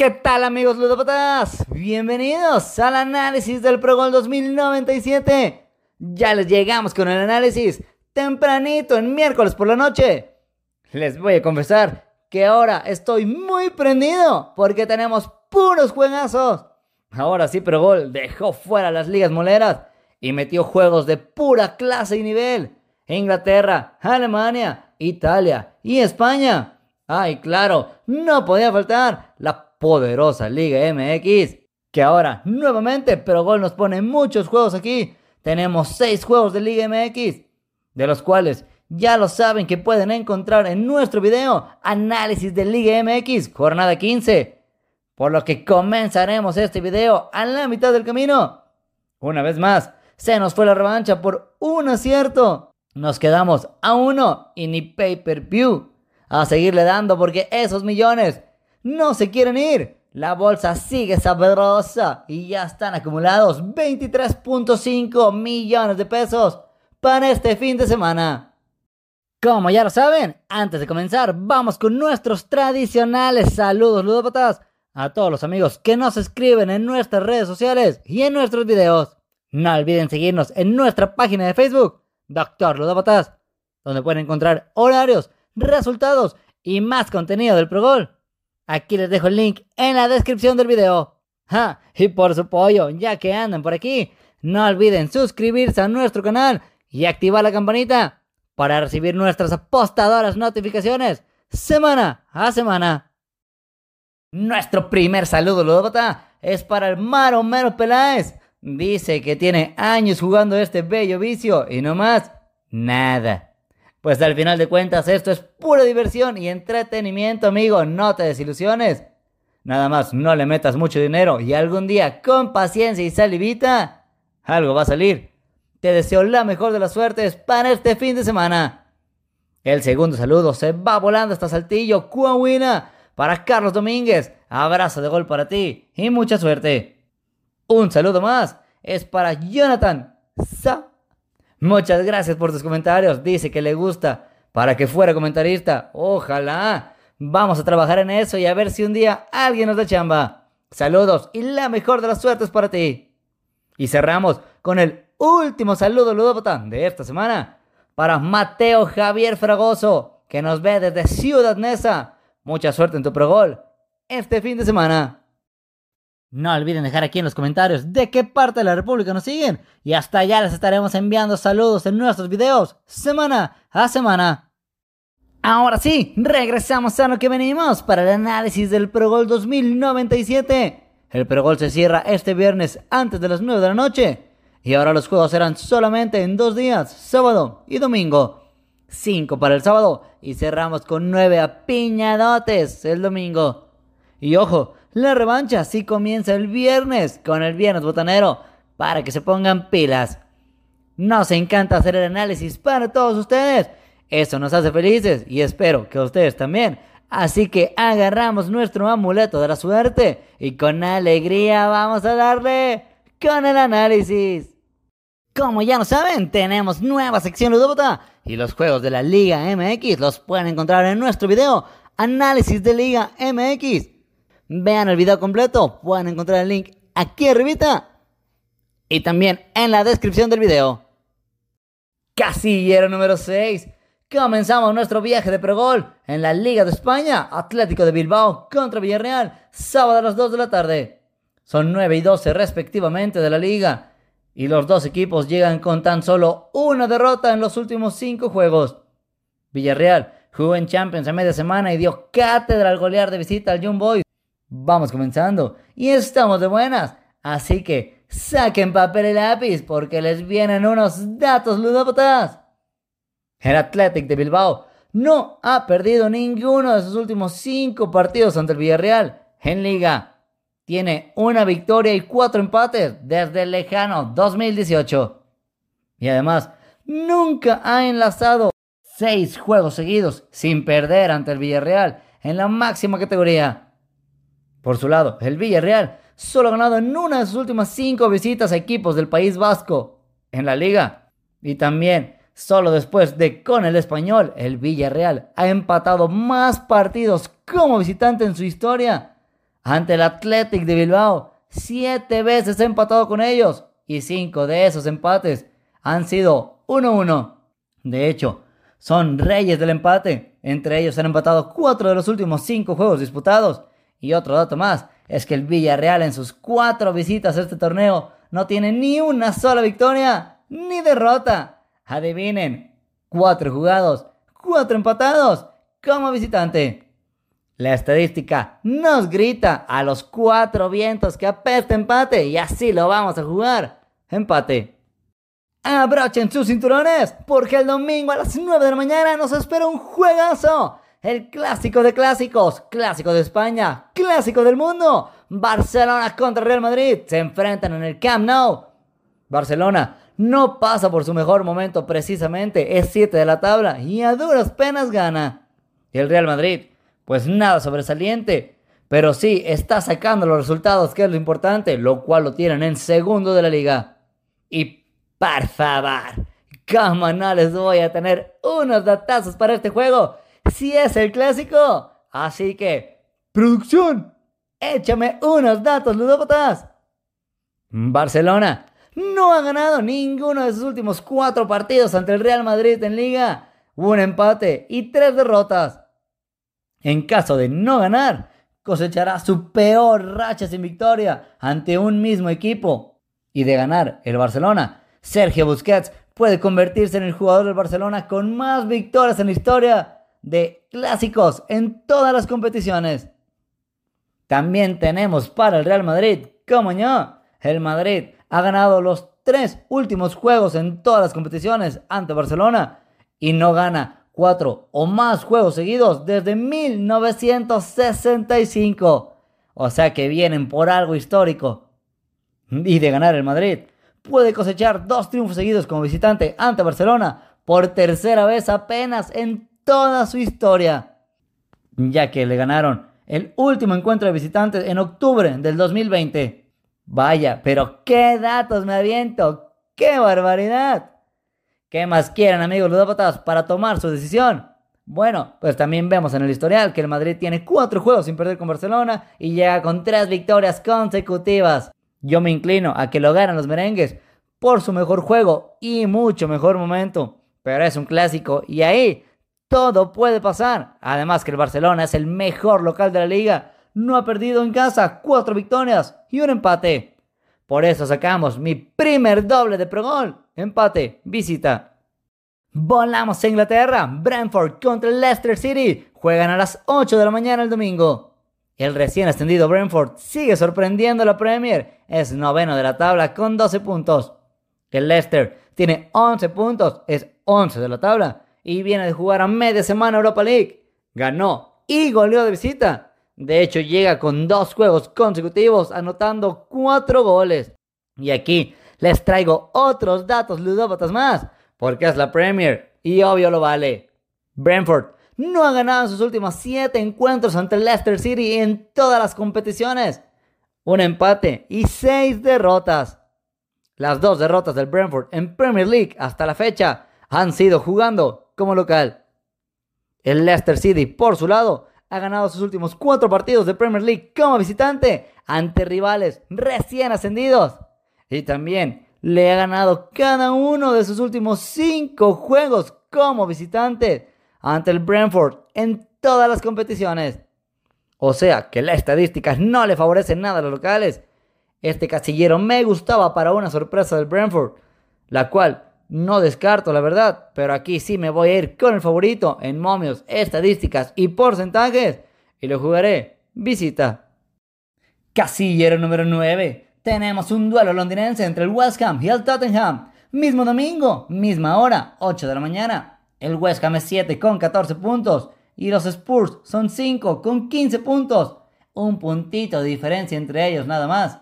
¿Qué tal amigos ludópatas? Bienvenidos al análisis del Pro Gol 2097. Ya les llegamos con el análisis tempranito en miércoles por la noche. Les voy a confesar que ahora estoy muy prendido porque tenemos puros juegazos. Ahora sí, Pro Gol dejó fuera las ligas moleras y metió juegos de pura clase y nivel. Inglaterra, Alemania, Italia y España. Ay, claro, no podía faltar la poderosa Liga MX, que ahora nuevamente Pero Gol nos pone muchos juegos aquí. Tenemos 6 juegos de Liga MX, de los cuales ya lo saben que pueden encontrar en nuestro video análisis de Liga MX, jornada 15. Por lo que comenzaremos este video a la mitad del camino. Una vez más, se nos fue la revancha por un acierto. Nos quedamos a uno y ni pay per view. A seguirle dando porque esos millones no se quieren ir. La bolsa sigue sabrosa y ya están acumulados 23.5 millones de pesos para este fin de semana. Como ya lo saben, antes de comenzar, vamos con nuestros tradicionales saludos ludópatas a todos los amigos que nos escriben en nuestras redes sociales y en nuestros videos. No olviden seguirnos en nuestra página de Facebook, Doctor Ludópatas, donde pueden encontrar horarios, resultados y más contenido del Progol. Aquí les dejo el link en la descripción del video. Y por su apoyo, ya que andan por aquí, no olviden suscribirse a nuestro canal y activar la campanita para recibir nuestras apostadoras notificaciones semana a semana. Nuestro primer saludo, Ludópata, es para el Maro Mero Peláez. Dice que tiene años jugando este bello vicio y no más, nada. Pues al final de cuentas esto es pura diversión y entretenimiento, amigo, no te desilusiones. Nada más, no le metas mucho dinero y algún día, con paciencia y salivita, algo va a salir. Te deseo la mejor de las suertes para este fin de semana. El segundo saludo se va volando hasta Saltillo, Coahuila, para Carlos Domínguez. Abrazo de gol para ti y mucha suerte. Un saludo más es para Jonathan Sa Muchas gracias por tus comentarios. Dice que le gusta para que fuera comentarista. Ojalá. Vamos a trabajar en eso y a ver si un día alguien nos da chamba. Saludos y la mejor de las suertes para ti. Y cerramos con el último saludo ludópata de esta semana para Mateo Javier Fragoso, que nos ve desde Ciudad Neza. Mucha suerte en tu progol este fin de semana. No olviden dejar aquí en los comentarios de qué parte de la República nos siguen y hasta allá les estaremos enviando saludos en nuestros videos semana a semana. Ahora sí, regresamos a lo que venimos para el análisis del Pro 2097. El Pro se cierra este viernes antes de las 9 de la noche y ahora los juegos serán solamente en dos días, sábado y domingo. 5 para el sábado y cerramos con 9 apiñadotes el domingo. Y ojo, la revancha sí comienza el viernes con el viernes botanero para que se pongan pilas. Nos encanta hacer el análisis para todos ustedes. Eso nos hace felices y espero que ustedes también. Así que agarramos nuestro amuleto de la suerte y con alegría vamos a darle con el análisis. Como ya lo saben, tenemos nueva sección ludópata y los juegos de la Liga MX los pueden encontrar en nuestro video Análisis de Liga MX. Vean el video completo, pueden encontrar el link aquí arribita y también en la descripción del video. Casillero número 6. Comenzamos nuestro viaje de pregol en la Liga de España, Atlético de Bilbao contra Villarreal, sábado a las 2 de la tarde. Son 9 y 12 respectivamente de la liga, y los dos equipos llegan con tan solo una derrota en los últimos 5 juegos. Villarreal jugó en Champions a media semana y dio cátedra al golear de visita al Young Boys Vamos comenzando y estamos de buenas. Así que saquen papel y lápiz porque les vienen unos datos ludópatas. El Athletic de Bilbao no ha perdido ninguno de sus últimos cinco partidos ante el Villarreal en liga. Tiene una victoria y cuatro empates desde el lejano 2018. Y además, nunca ha enlazado seis juegos seguidos sin perder ante el Villarreal en la máxima categoría. Por su lado, el Villarreal solo ha ganado en una de sus últimas cinco visitas a equipos del País Vasco en la liga. Y también, solo después de con el español, el Villarreal ha empatado más partidos como visitante en su historia. ante el Athletic de Bilbao. Siete veces ha empatado con ellos y cinco de esos empates han sido 1-1. De hecho, son reyes del empate. Entre ellos han empatado cuatro de los últimos cinco juegos disputados. Y otro dato más es que el Villarreal en sus cuatro visitas a este torneo no tiene ni una sola victoria ni derrota. Adivinen, cuatro jugados, cuatro empatados como visitante. La estadística nos grita a los cuatro vientos que apesta empate y así lo vamos a jugar. Empate. Abrochen sus cinturones porque el domingo a las 9 de la mañana nos espera un juegazo. El clásico de clásicos, clásico de España, clásico del mundo. Barcelona contra Real Madrid se enfrentan en el Camp Nou. Barcelona no pasa por su mejor momento precisamente, es 7 de la tabla y a duras penas gana. Y el Real Madrid pues nada sobresaliente. Pero sí, está sacando los resultados, que es lo importante, lo cual lo tienen en segundo de la liga. Y por favor, ¿cómo no les voy a tener unos datazos para este juego? Si es el clásico. Así que, producción, échame unos datos, ludópatas. Barcelona no ha ganado ninguno de sus últimos cuatro partidos ante el Real Madrid en liga. Un empate y tres derrotas. En caso de no ganar, cosechará su peor racha sin victoria ante un mismo equipo. Y de ganar el Barcelona, Sergio Busquets puede convertirse en el jugador del Barcelona con más victorias en la historia de clásicos en todas las competiciones. También tenemos para el Real Madrid, como yo, el Madrid ha ganado los tres últimos juegos en todas las competiciones ante Barcelona y no gana cuatro o más juegos seguidos desde 1965. O sea que vienen por algo histórico. Y de ganar el Madrid, puede cosechar dos triunfos seguidos como visitante ante Barcelona por tercera vez apenas en toda su historia. Ya que le ganaron el último encuentro de visitantes en octubre del 2020. Vaya, pero qué datos me aviento. ¡Qué barbaridad! ¿Qué más quieren, amigos ludópatas, para tomar su decisión? Bueno, pues también vemos en el historial que el Madrid tiene cuatro juegos sin perder con Barcelona y llega con tres victorias consecutivas. Yo me inclino a que lo ganen los merengues por su mejor juego y mucho mejor momento. Pero es un clásico y ahí todo puede pasar. Además que el Barcelona es el mejor local de la liga. No ha perdido en casa cuatro victorias y un empate. Por eso sacamos mi primer doble de progol. Empate, visita. Volamos a Inglaterra. Brentford contra Leicester City. Juegan a las 8 de la mañana el domingo. El recién ascendido Brentford sigue sorprendiendo a la Premier. Es noveno de la tabla con 12 puntos. El Leicester tiene 11 puntos, es 11 de la tabla y viene de jugar a media semana Europa League. Ganó y goleó de visita. De hecho, llega con dos juegos consecutivos anotando 4 goles. Y aquí les traigo otros datos ludópatas más, porque es la Premier y obvio lo vale. Brentford no ha ganado sus últimos 7 encuentros ante Leicester City en todas las competiciones. Un empate y 6 derrotas. Las dos derrotas del Brentford en Premier League hasta la fecha han sido jugando como local. El Leicester City, por su lado, ha ganado sus últimos 4 partidos de Premier League como visitante ante rivales recién ascendidos. Y también le ha ganado cada uno de sus últimos cinco juegos como visitante ante el Brentford en todas las competiciones. O sea que las estadísticas no le favorecen nada a los locales. Este casillero me gustaba para una sorpresa del Brentford, la cual no descarto la verdad, pero aquí sí me voy a ir con el favorito en momios, estadísticas y porcentajes y lo jugaré visita. Casillero número 9 tenemos un duelo londinense entre el West Ham y el Tottenham. Mismo domingo, misma hora, 8 de la mañana. El West Ham es 7 con 14 puntos y los Spurs son 5 con 15 puntos. Un puntito de diferencia entre ellos nada más.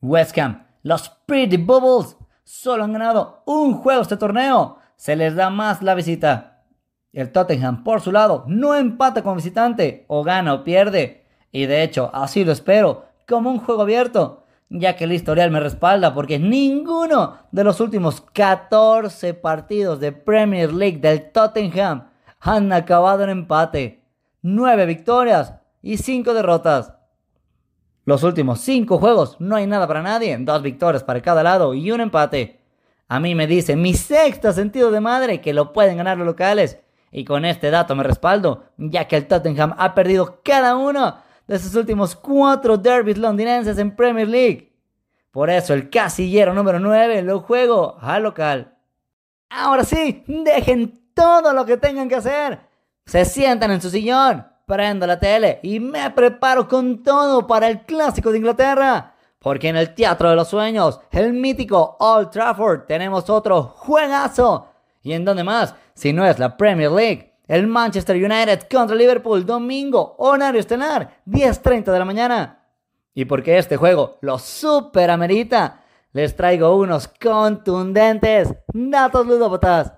West Ham, los Pretty Bubbles, solo han ganado un juego este torneo. Se les da más la visita. El Tottenham, por su lado, no empata con visitante, o gana o pierde. Y de hecho, así lo espero, como un juego abierto ya que el historial me respalda porque ninguno de los últimos 14 partidos de Premier League del Tottenham han acabado en empate. 9 victorias y 5 derrotas. Los últimos cinco juegos no hay nada para nadie, dos victorias para cada lado y un empate. A mí me dice mi sexto sentido de madre que lo pueden ganar los locales. Y con este dato me respaldo, ya que el Tottenham ha perdido cada uno de sus últimos cuatro derbis londinenses en Premier League. Por eso el casillero número 9 lo juego al local. Ahora sí, dejen todo lo que tengan que hacer. Se sientan en su sillón, prendo la tele y me preparo con todo para el clásico de Inglaterra. Porque en el Teatro de los Sueños, el mítico Old Trafford, tenemos otro juegazo. ¿Y en dónde más? Si no es la Premier League. El Manchester United contra Liverpool, domingo, horario estelar, 10.30 de la mañana. Y porque este juego lo super amerita, les traigo unos contundentes datos ludópatas.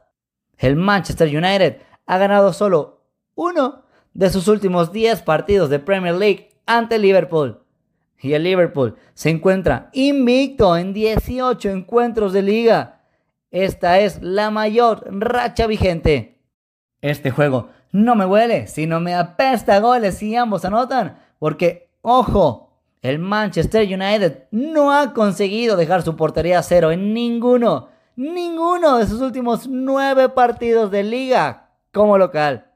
El Manchester United ha ganado solo uno de sus últimos 10 partidos de Premier League ante Liverpool. Y el Liverpool se encuentra invicto en 18 encuentros de liga. Esta es la mayor racha vigente. Este juego no me huele, sino me apesta goles si ambos anotan. Porque, ojo, el Manchester United no ha conseguido dejar su portería a cero en ninguno, ninguno de sus últimos nueve partidos de liga como local.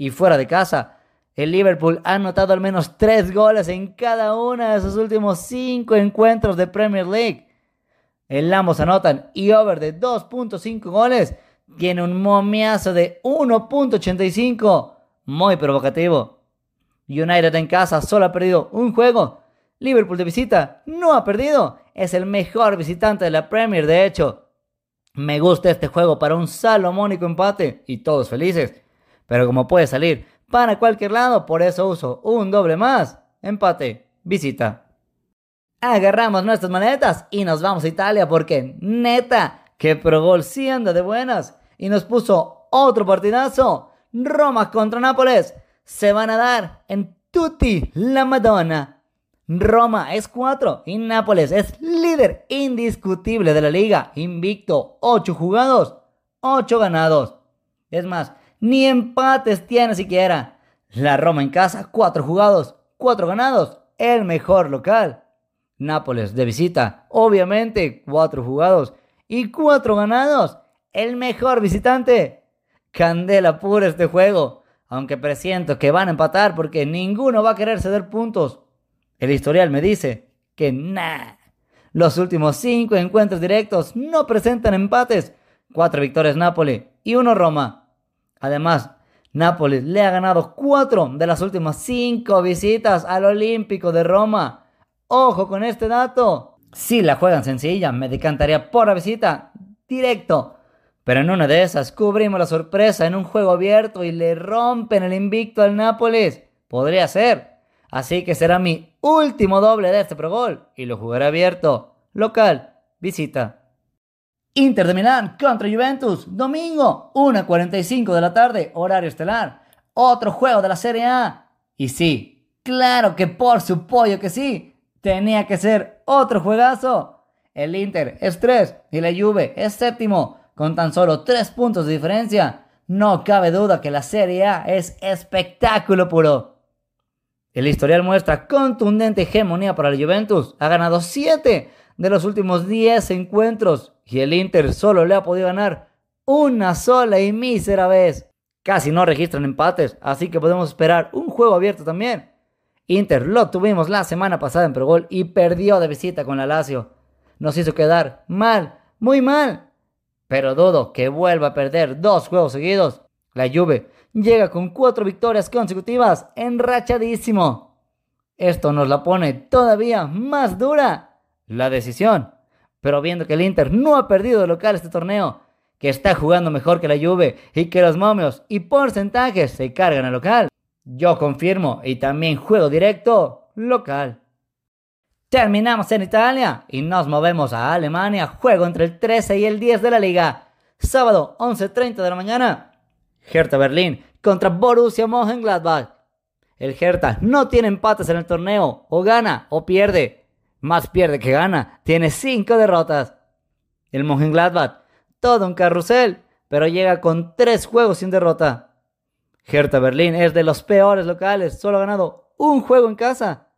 Y fuera de casa, el Liverpool ha anotado al menos tres goles en cada uno de sus últimos cinco encuentros de Premier League. El ambos anotan y over de 2.5 goles tiene un momiazo de 1.85. Muy provocativo. United en casa solo ha perdido un juego Liverpool de visita no ha perdido. Es el mejor visitante de la Premier, de hecho. Me gusta este juego para un salomónico empate y todos felices. Pero como puede salir para cualquier lado, por eso uso un doble más. Empate, visita. Agarramos nuestras maletas y nos vamos a Italia porque neta que Pro Gol sí de buenas y nos puso otro partidazo. Roma contra Nápoles. Se van a dar en tutti la Madonna. Roma es 4 y Nápoles es líder indiscutible de la liga, invicto, 8 jugados, 8 ganados. Es más, ni empates tiene siquiera. La Roma en casa, 4 jugados, 4 ganados, el mejor local. Nápoles de visita, obviamente, 4 jugados y 4 ganados, el mejor visitante. Candela pura este juego, aunque presiento que van a empatar porque ninguno va a querer ceder puntos. El historial me dice que nada. Los últimos cinco encuentros directos no presentan empates. Cuatro victorias Nápoles y uno Roma. Además, Nápoles le ha ganado cuatro de las últimas cinco visitas al Olímpico de Roma. Ojo con este dato. Si la juegan sencilla, me decantaría por la visita directo. Pero en una de esas cubrimos la sorpresa en un juego abierto y le rompen el invicto al Nápoles. Podría ser. Así que será mi último doble de este Pro Gol y lo jugaré abierto. Local, visita. Inter de Milán contra Juventus, domingo, 1.45 de la tarde, horario estelar. Otro juego de la Serie A. Y sí, claro que por su pollo que sí, tenía que ser otro juegazo. El Inter es 3 y la Juve es séptimo, con tan solo 3 puntos de diferencia. No cabe duda que la Serie A es espectáculo puro. El historial muestra contundente hegemonía para la Juventus. Ha ganado 7 de los últimos 10 encuentros y el Inter solo le ha podido ganar una sola y mísera vez. Casi no registran empates, así que podemos esperar un juego abierto también. Inter lo tuvimos la semana pasada en Pro y perdió de visita con la Lazio. Nos hizo quedar mal, muy mal. Pero dudo que vuelva a perder dos juegos seguidos. La Juve llega con cuatro victorias consecutivas, enrachadísimo. Esto nos la pone todavía más dura. La decisión. Pero viendo que el Inter no ha perdido de local este torneo, que está jugando mejor que la Juve y que los momios y porcentajes se cargan al local, yo confirmo y también juego directo local. Terminamos en Italia y nos movemos a Alemania, juego entre el 13 y el 10 de la liga. Sábado 11.30 de la mañana, Hertha Berlín contra Borussia Mönchengladbach. El Hertha no tiene empates en el torneo, o gana o pierde. Más pierde que gana, tiene 5 derrotas. El Mönchengladbach, todo un carrusel, pero llega con 3 juegos sin derrota. Hertha Berlín es de los peores locales, solo ha ganado un juego en casa.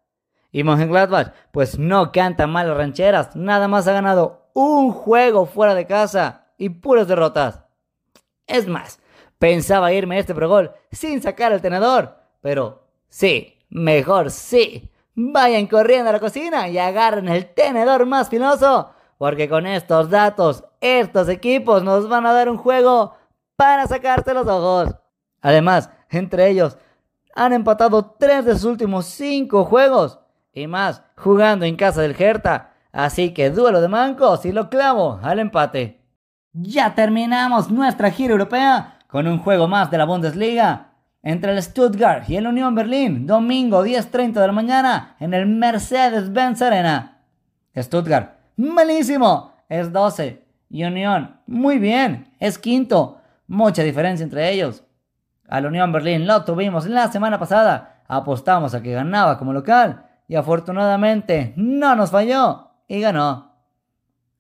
Y Mönchengladbach, pues no canta mal las rancheras, nada más ha ganado un juego fuera de casa y puras derrotas. Es más, pensaba irme a este progol sin sacar el tenedor, pero sí, mejor sí. Vayan corriendo a la cocina y agarren el tenedor más filoso, porque con estos datos, estos equipos nos van a dar un juego para sacarte los ojos. Además, entre ellos, han empatado tres de sus últimos cinco juegos y más jugando en casa del Hertha. Así que duelo de mancos y lo clavo al empate. Ya terminamos nuestra gira europea con un juego más de la Bundesliga entre el Stuttgart y el Unión Berlín, domingo 10.30 de la mañana en el Mercedes-Benz Arena. Stuttgart, malísimo, es 12. Y Unión, muy bien, es quinto. Mucha diferencia entre ellos. Al Unión Berlín lo tuvimos la semana pasada. Apostamos a que ganaba como local y afortunadamente no nos falló y ganó.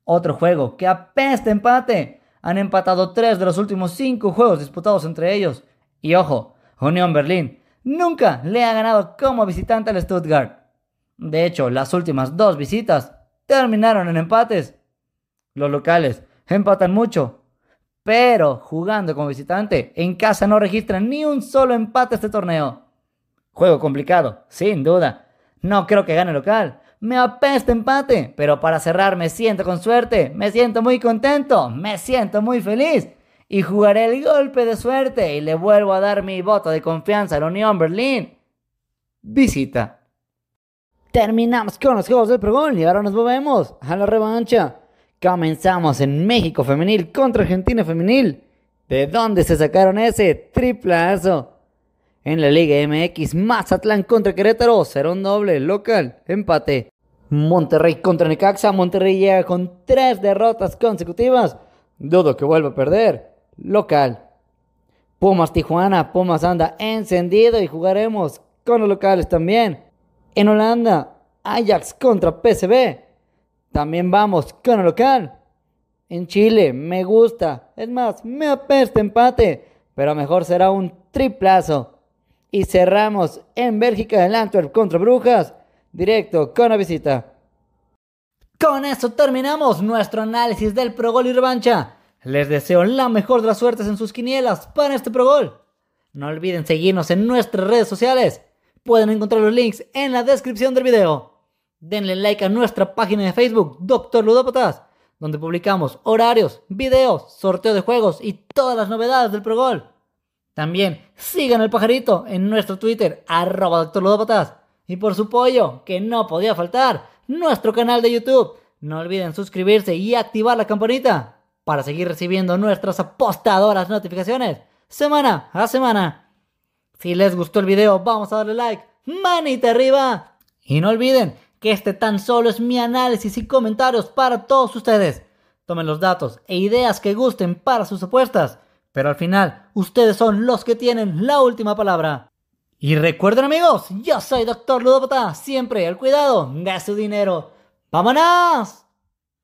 Otro juego que apesta empate. Han empatado tres de los últimos cinco juegos disputados entre ellos. Y ojo, Unión Berlín nunca le ha ganado como visitante al Stuttgart. De hecho, las últimas dos visitas terminaron en empates. Los locales empatan mucho, pero jugando como visitante, en casa no registran ni un solo empate este torneo. Juego complicado, sin duda, no creo que gane local. Me apesta empate, pero para cerrar me siento con suerte, me siento muy contento, me siento muy feliz. Y jugaré el golpe de suerte y le vuelvo a dar mi voto de confianza a la Unión Berlín. Visita. Terminamos con los juegos del pregón y ahora nos movemos a la revancha. Comenzamos en México femenil contra Argentina femenil. ¿De dónde se sacaron ese triplazo? En la Liga MX, Mazatlán contra Querétaro, será un doble, local, empate. Monterrey contra Necaxa, Monterrey llega con tres derrotas consecutivas. Dudo que vuelva a perder, local. Pumas Tijuana, Pumas anda encendido y jugaremos con los locales también. En Holanda, Ajax contra PSV. También vamos con el local. En Chile, me gusta. Es más, me apesta empate. Pero mejor será un triplazo. Y cerramos en Bélgica el Antwerp contra Brujas, directo con la visita. Con esto terminamos nuestro análisis del Progol y revancha. Les deseo la mejor de las suertes en sus quinielas para este Progol. No olviden seguirnos en nuestras redes sociales. Pueden encontrar los links en la descripción del video. Denle like a nuestra página de Facebook, Doctor Ludópatas, donde publicamos horarios, videos, sorteo de juegos y todas las novedades del Progol. También sigan el pajarito en nuestro Twitter, arroba doctor Y por su pollo, que no podía faltar, nuestro canal de YouTube. No olviden suscribirse y activar la campanita para seguir recibiendo nuestras apostadoras notificaciones semana a semana. Si les gustó el video, vamos a darle like, manita arriba. Y no olviden que este tan solo es mi análisis y comentarios para todos ustedes. Tomen los datos e ideas que gusten para sus apuestas pero al final, ustedes son los que tienen la última palabra. Y recuerden amigos, yo soy Doctor Ludopata, siempre al cuidado de su dinero. ¡Vámonos!